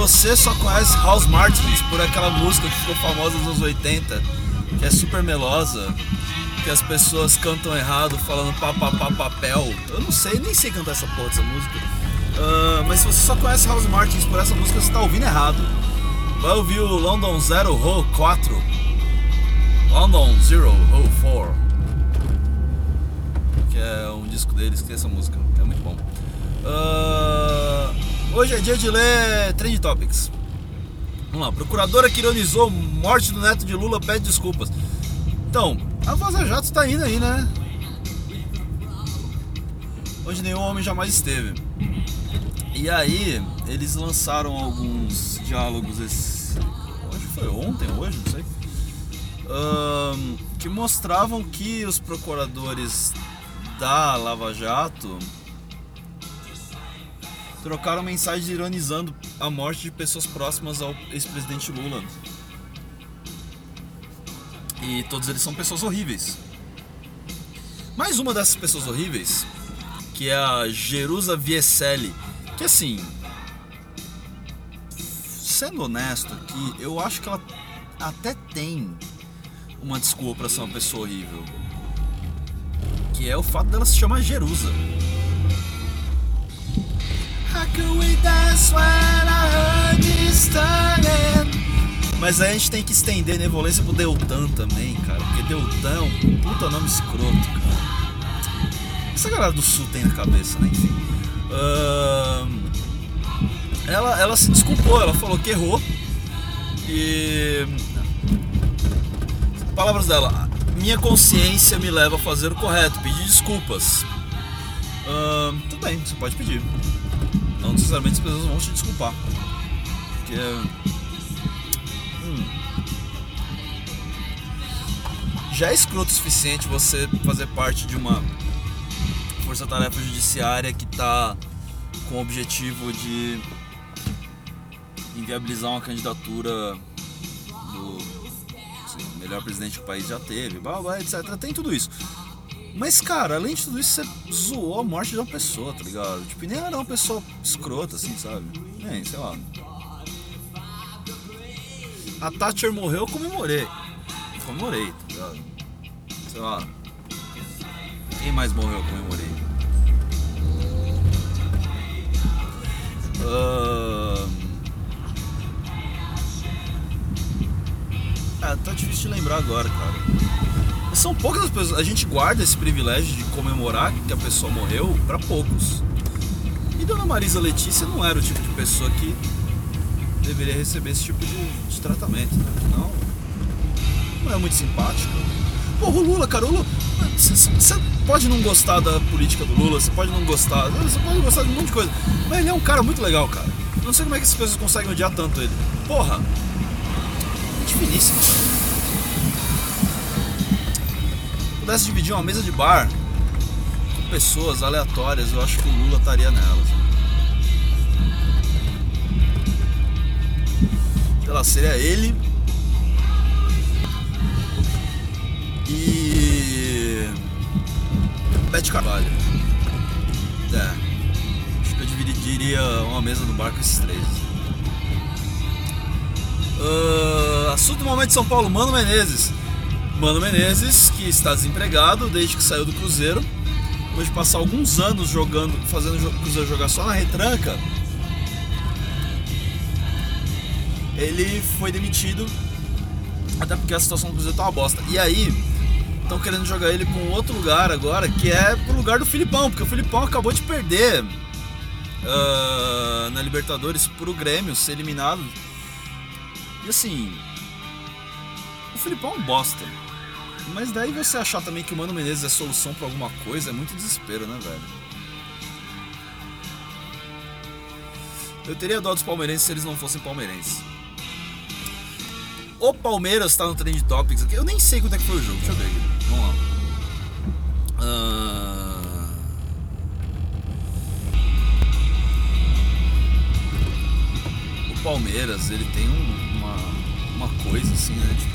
você só conhece House Martins por aquela música que ficou famosa nos anos 80, que é super melosa, que as pessoas cantam errado, falando papapá papel. Eu não sei, nem sei cantar essa porra dessa música. Uh, mas se você só conhece House Martins por essa música, você está ouvindo errado. Vai ouvir o London Zero Ho 4. London Zero Ho 4. Que é um disco deles que tem essa música. É muito bom. Uh, hoje é dia de ler Trend Topics. Vamos lá. Procuradora que ironizou morte do neto de Lula pede desculpas. Então, a Vaza Jato está indo aí, né? Onde nenhum homem jamais esteve. E aí, eles lançaram alguns diálogos esse. Hoje foi ontem, hoje, não sei. Um, que mostravam que os procuradores da Lava Jato trocaram mensagens ironizando a morte de pessoas próximas ao ex-presidente Lula. E todos eles são pessoas horríveis. Mais uma dessas pessoas horríveis, que é a Jerusa Vieselli, que assim, sendo honesto aqui, eu acho que ela até tem uma desculpa para ser uma pessoa horrível. Que é o fato dela se chamar Jerusa. Mas aí a gente tem que estender Nevolência pro Deltan também, cara. Porque Deltan é um puta nome escroto, cara. Essa galera do sul tem na cabeça, né? Enfim. Uh, ela, ela se desculpou, ela falou que errou. E. Palavras dela. Minha consciência me leva a fazer o correto, pedir desculpas. Uh, tudo bem, você pode pedir. Não necessariamente as pessoas vão te desculpar. Porque. Hum, já é escroto o suficiente você fazer parte de uma força-tarefa judiciária que está com o objetivo de inviabilizar uma candidatura do assim, melhor presidente que o país já teve, blá, blá, etc. Tem tudo isso. Mas, cara, além de tudo isso, você zoou a morte de uma pessoa, tá ligado? Tipo, nem era uma pessoa escrota, assim, sabe? Nem, sei lá. A Thatcher morreu, eu comemorei. Eu comemorei, tá ligado? Sei lá. Quem mais morreu, eu comemorei. Uh... Ah, tá difícil de lembrar agora, cara. São poucas as pessoas. A gente guarda esse privilégio de comemorar que a pessoa morreu para poucos. E Dona Marisa Letícia não era o tipo de pessoa que deveria receber esse tipo de, de tratamento. Né? Não, não é muito simpática. Porra, o Lula, cara, o Lula. Você pode não gostar da política do Lula, você pode não gostar. Você pode gostar de um monte de coisa. Mas ele é um cara muito legal, cara. Não sei como é que essas pessoas conseguem odiar tanto ele. Porra, gente finíssima. Se pudesse dividir uma mesa de bar com pessoas aleatórias, eu acho que o Lula estaria nelas. Sei lá, seria ele e Bete Carvalho. É. Acho que eu dividiria uma mesa no bar com esses três. Uh, assunto do momento de São Paulo, Mano Menezes. Mano Menezes, que está desempregado desde que saiu do Cruzeiro, depois de passar alguns anos jogando, fazendo o Cruzeiro jogar só na retranca, ele foi demitido, até porque a situação do Cruzeiro tá uma bosta. E aí, estão querendo jogar ele para um outro lugar agora, que é pro lugar do Filipão, porque o Filipão acabou de perder uh, na Libertadores pro Grêmio, ser eliminado e assim. O Filipão é um bosta. Mas daí você achar também que o Mano Menezes é solução para alguma coisa é muito desespero, né, velho? Eu teria dó dos palmeirenses se eles não fossem palmeirenses. O Palmeiras tá no Trend Topics aqui. Eu nem sei quanto é que foi o jogo. Deixa eu ver aqui. Vamos lá. Uh... O Palmeiras, ele tem um uma coisa assim, né? Tipo.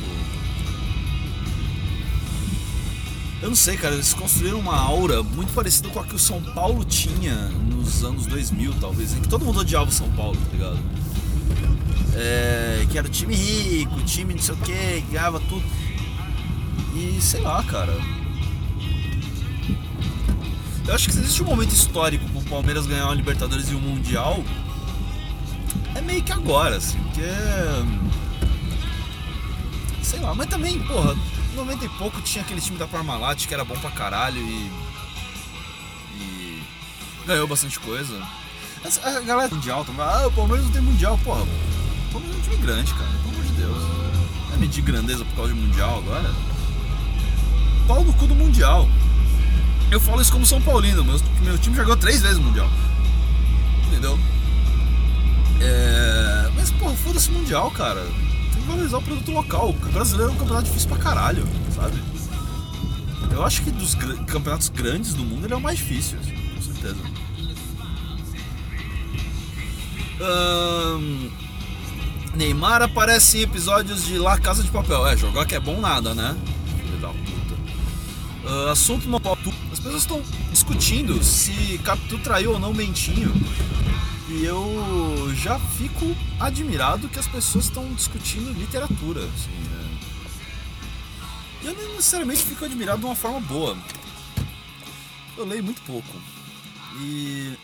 Eu não sei, cara, eles construíram uma aura muito parecida com a que o São Paulo tinha nos anos 2000, talvez, em que todo mundo odiava o São Paulo, tá ligado? É, que era o time rico, time não sei o que, ganhava tudo. E sei lá, cara. Eu acho que existe um momento histórico pro Palmeiras ganhar uma Libertadores e um Mundial, é meio que agora, assim, porque. Sei lá, mas também, porra, 90 e pouco tinha aquele time da Parmalat que era bom pra caralho e. e. ganhou bastante coisa. A galera mundial também, ah, o Palmeiras não tem mundial, porra. O Palmeiras é um time grande, cara, pelo amor de Deus. Não é medir grandeza por causa de mundial agora. Pau no cu do mundial. Eu falo isso como São Paulino, meu, meu time já ganhou três vezes o mundial. Entendeu? É. Mas, porra, foda-se mundial, cara valorizar o produto local. O brasileiro é um campeonato difícil pra caralho, sabe? Eu acho que dos gr campeonatos grandes do mundo ele é o mais difícil, assim, com certeza. Neymar aparece em episódios de La Casa de Papel. É, jogar que é bom nada, né? Filho da puta. Uh, assunto no As pessoas estão discutindo se Capitu traiu ou não Mentinho. E eu já fico admirado que as pessoas estão discutindo literatura. Assim, né? Eu não necessariamente fico admirado de uma forma boa. Eu leio muito pouco. E.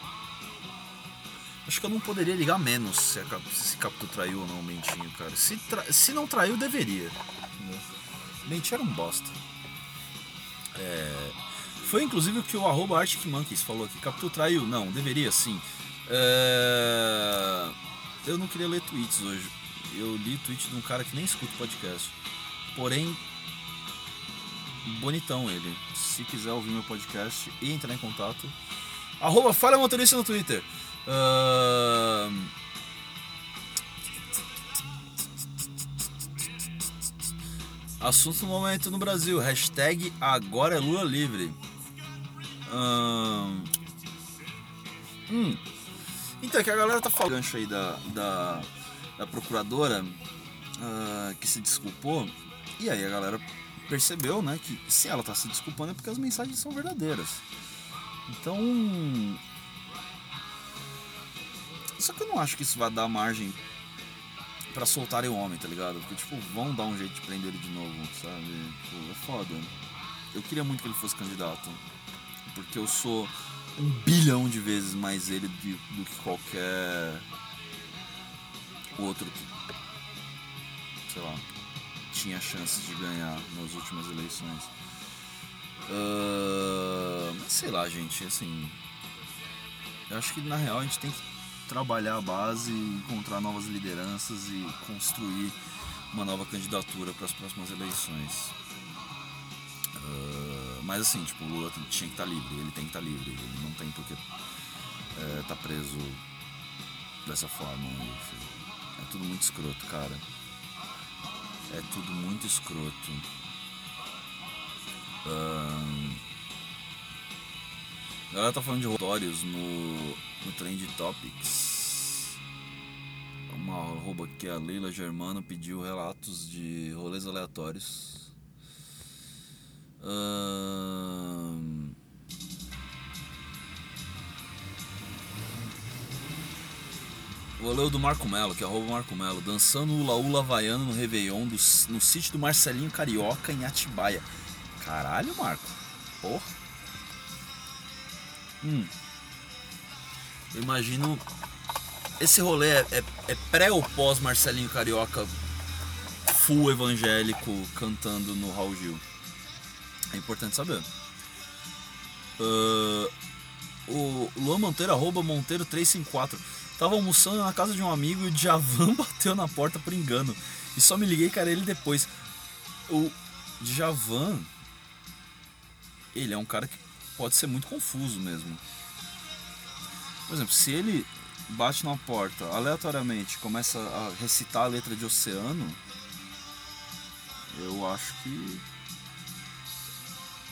Acho que eu não poderia ligar menos se, a, se traiu ou não o Mentinho, cara. Se, tra... se não traiu, deveria. Mentinho era um bosta. É... Foi inclusive o que o arroba Arctic Monkeys falou aqui. Capitu traiu? Não, deveria sim. É... Eu não queria ler tweets hoje. Eu li tweet de um cara que nem escuta podcast. Porém, bonitão ele. Se quiser ouvir meu podcast e entrar em contato, arroba Falha Motorista no Twitter. Uh... Assunto do momento no Brasil. Hashtag agora é Lula livre. Uh... Hum. Então, é que a galera tá falando gancho aí da, da, da procuradora uh, que se desculpou. E aí a galera percebeu, né, que se ela tá se desculpando é porque as mensagens são verdadeiras. Então. Só que eu não acho que isso vai dar margem para soltarem o homem, tá ligado? Porque, tipo, vão dar um jeito de prender ele de novo, sabe? Tipo, é foda. Eu queria muito que ele fosse candidato. Porque eu sou um bilhão de vezes mais ele do, do que qualquer outro que, sei lá, tinha chances de ganhar nas últimas eleições. Uh, sei lá, gente, assim. Eu acho que na real a gente tem que trabalhar a base, encontrar novas lideranças e construir uma nova candidatura para as próximas eleições. Mas assim, tipo, o Lula tinha que estar tá livre, ele tem que estar tá livre, ele não tem porque é, tá preso dessa forma. É tudo muito escroto, cara. É tudo muito escroto. Uh, a galera tá falando de relatórios no, no Trend Topics. Uma arroba que a Leila Germano pediu relatos de rolês aleatórios Vou ler o do Marco Melo, que é arroba Marco Melo, dançando o Laú Havaiano no Réveillon do, no sítio do Marcelinho Carioca em Atibaia. Caralho, Marco. Porra. Hum. Eu imagino. Esse rolê é, é, é pré ou pós Marcelinho Carioca full evangélico cantando no Raul Gil? É importante saber. Uh, o Luan Monteiro, arroba Monteiro354. Tava almoçando na casa de um amigo e o Djavan bateu na porta por engano. E só me liguei, cara, ele depois. O Djavan, ele é um cara que pode ser muito confuso mesmo. Por exemplo, se ele bate na porta aleatoriamente começa a recitar a letra de Oceano, eu acho que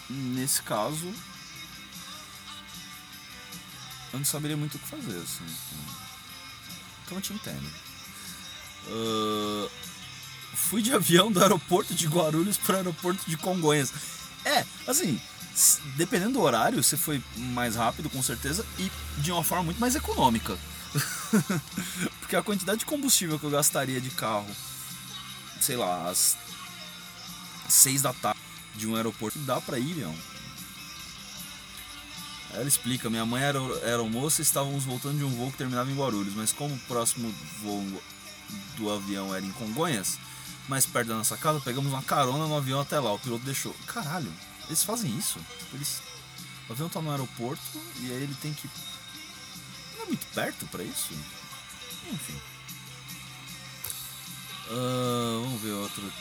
nesse caso, eu não saberia muito o que fazer, assim. Então eu te entendo. Uh, fui de avião do aeroporto de Guarulhos para o aeroporto de Congonhas. É, Assim, dependendo do horário, você foi mais rápido, com certeza, e de uma forma muito mais econômica. Porque a quantidade de combustível que eu gastaria de carro, sei lá, às seis da tarde de um aeroporto, dá pra ir, não. Ela explica, minha mãe era, era moça e estávamos voltando de um voo que terminava em Guarulhos, mas como o próximo voo do avião era em Congonhas, mais perto da nossa casa, pegamos uma carona no avião até lá. O piloto deixou. Caralho, eles fazem isso. Eles... O avião tá no aeroporto e aí ele tem que. Não é muito perto para isso? Enfim. Uh, vamos ver outro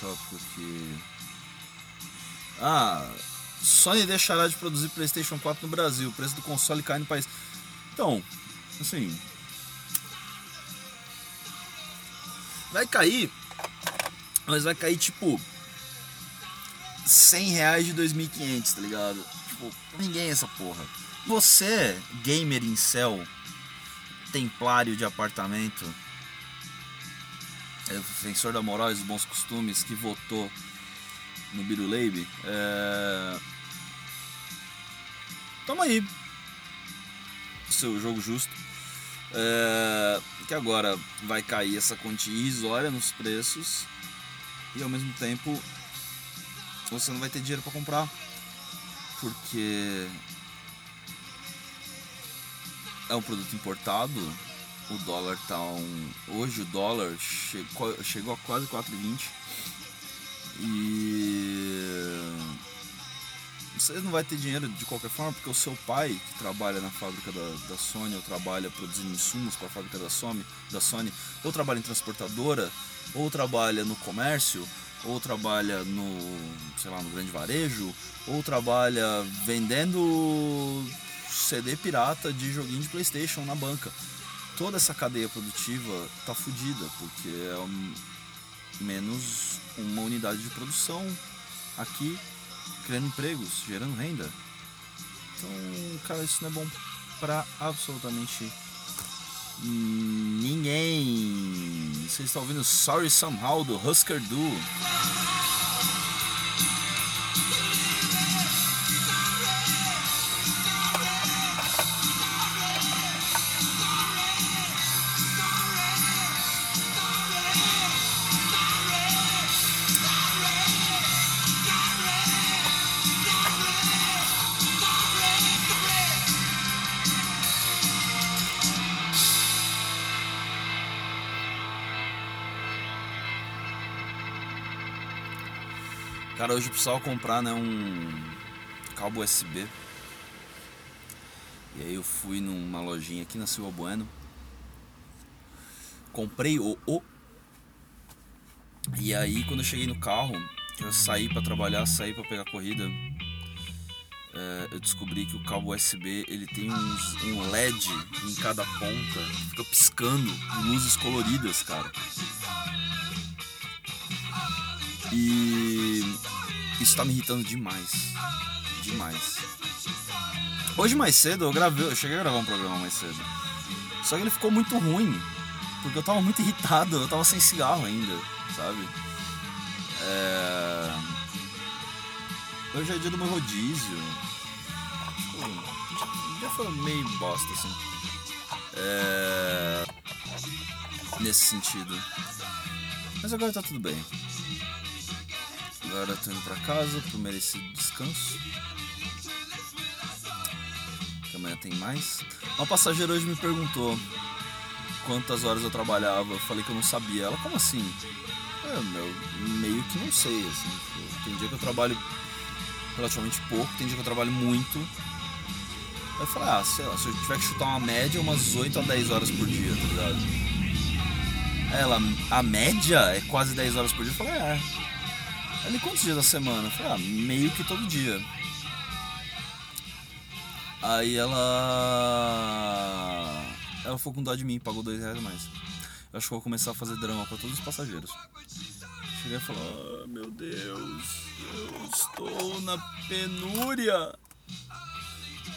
tópico aqui. Ah, Sony deixará de produzir PlayStation 4 no Brasil. O preço do console cai no país. Então, assim. Vai cair mas vai cair tipo 100 reais de 2.500, tá ligado? Tipo, ninguém é essa porra. Você, gamer em céu, templário de apartamento, é defensor da moral e dos bons costumes que votou no Biruleibe, é... toma aí seu jogo justo. É... Que agora vai cair essa quantia irrisória nos preços e ao mesmo tempo você não vai ter dinheiro para comprar porque é um produto importado o dólar tá um hoje o dólar chegou, chegou a quase 4,20 e você não vai ter dinheiro de qualquer forma porque o seu pai que trabalha na fábrica da, da Sony ou trabalha produzindo insumos para a fábrica da Sony, da Sony ou trabalha em transportadora ou trabalha no comércio, ou trabalha no, sei lá, no grande varejo, ou trabalha vendendo CD pirata de joguinho de PlayStation na banca. Toda essa cadeia produtiva tá fodida, porque é um, menos uma unidade de produção aqui criando empregos, gerando renda. Então, cara, isso não é bom para absolutamente ninguém. Você está ouvindo Sorry Somehow do Husker Du. Cara, hoje eu precisava comprar né, um cabo USB. E aí eu fui numa lojinha aqui na Silva Bueno. Comprei o O. E aí quando eu cheguei no carro, eu saí para trabalhar, saí para pegar corrida. É, eu descobri que o cabo USB ele tem uns, um LED em cada ponta, fica piscando luzes coloridas, cara. E isso tá me irritando demais. Demais. Hoje mais cedo eu gravei, eu cheguei a gravar um programa mais cedo. Só que ele ficou muito ruim. Porque eu tava muito irritado, eu tava sem cigarro ainda, sabe? É... Hoje é dia do meu rodízio. Tipo, já foi meio bosta, assim. É... Nesse sentido. Mas agora tá tudo bem. Agora tô indo pra casa pro merecido descanso. Que amanhã tem mais. Uma passageira hoje me perguntou quantas horas eu trabalhava. Eu falei que eu não sabia. Ela, como assim? É, meu, meio que não sei, assim. Tem dia que eu trabalho relativamente pouco, tem dia que eu trabalho muito. Aí eu falei, ah, sei lá, se eu tiver que chutar uma média, umas 8 a 10 horas por dia, tá ligado? Ela, a média é quase 10 horas por dia. Eu falei, é. Ele quantos dias da semana? Eu falei, ah, meio que todo dia. Aí ela. Ela foi com dó de mim, pagou dois reais a mais. Eu acho que vou começar a fazer drama para todos os passageiros. Cheguei a falar, ah, meu Deus, eu estou na penúria.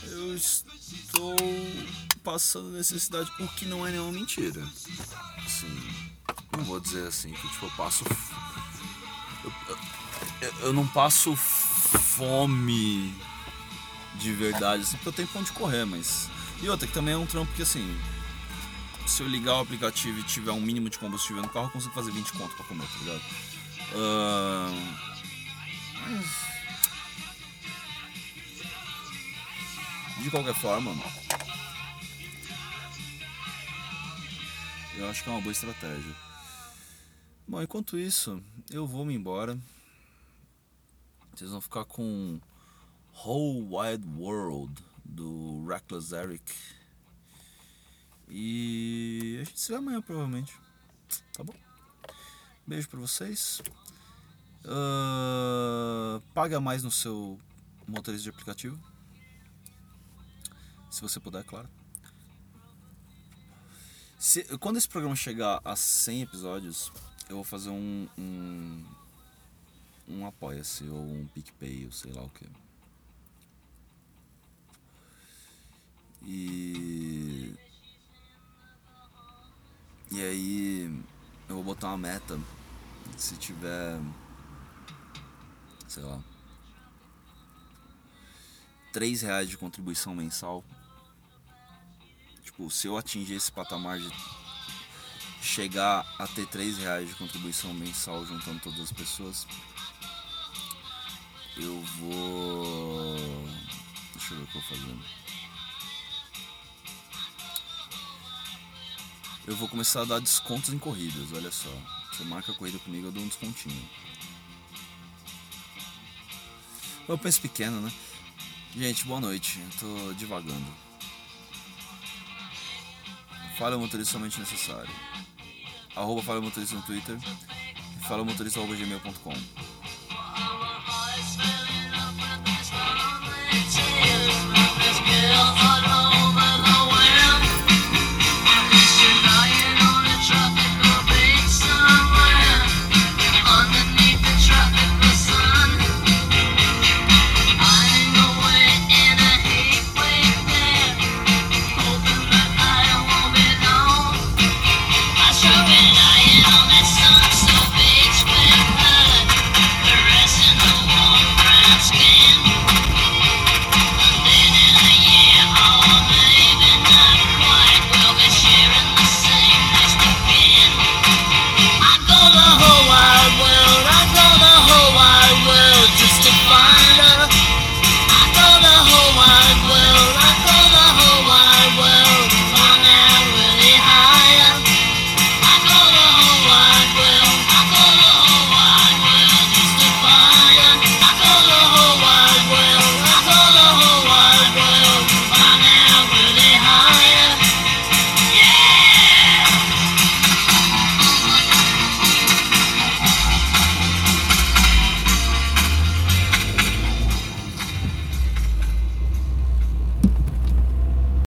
Eu estou passando necessidade, o que não é nenhuma mentira. Assim, não vou dizer assim que tipo, eu passo eu, eu não passo fome de verdade, assim, porque eu tenho pra onde correr, mas. E outra, que também é um trampo que assim. Se eu ligar o aplicativo e tiver um mínimo de combustível no carro, eu consigo fazer 20 conto pra comer, tá ligado? Uh... Mas. De qualquer forma, eu acho que é uma boa estratégia. Bom, enquanto isso, eu vou me embora. Vocês vão ficar com Whole Wide World do Reckless Eric. E a gente se vê amanhã provavelmente. Tá bom? Beijo pra vocês. Uh, paga mais no seu motorista de aplicativo. Se você puder, claro. Se, quando esse programa chegar a 100 episódios, eu vou fazer um. um, um Apoia-se ou um PicPay ou sei lá o que. E. E aí. Eu vou botar uma meta. Se tiver. Sei lá. 3 reais de contribuição mensal Tipo, se eu atingir esse patamar de chegar a ter 3 reais de contribuição mensal juntando todas as pessoas, eu vou. Deixa eu ver o que eu vou fazendo. Eu vou começar a dar descontos em corridas, olha só. Você marca a corrida comigo, eu dou um descontinho. Eu penso pequeno, né? Gente, boa noite. Eu tô divagando. Fala Motorista somente necessário. Arroba Fala Motorista no Twitter. Fala Motorista arroba gmail.com.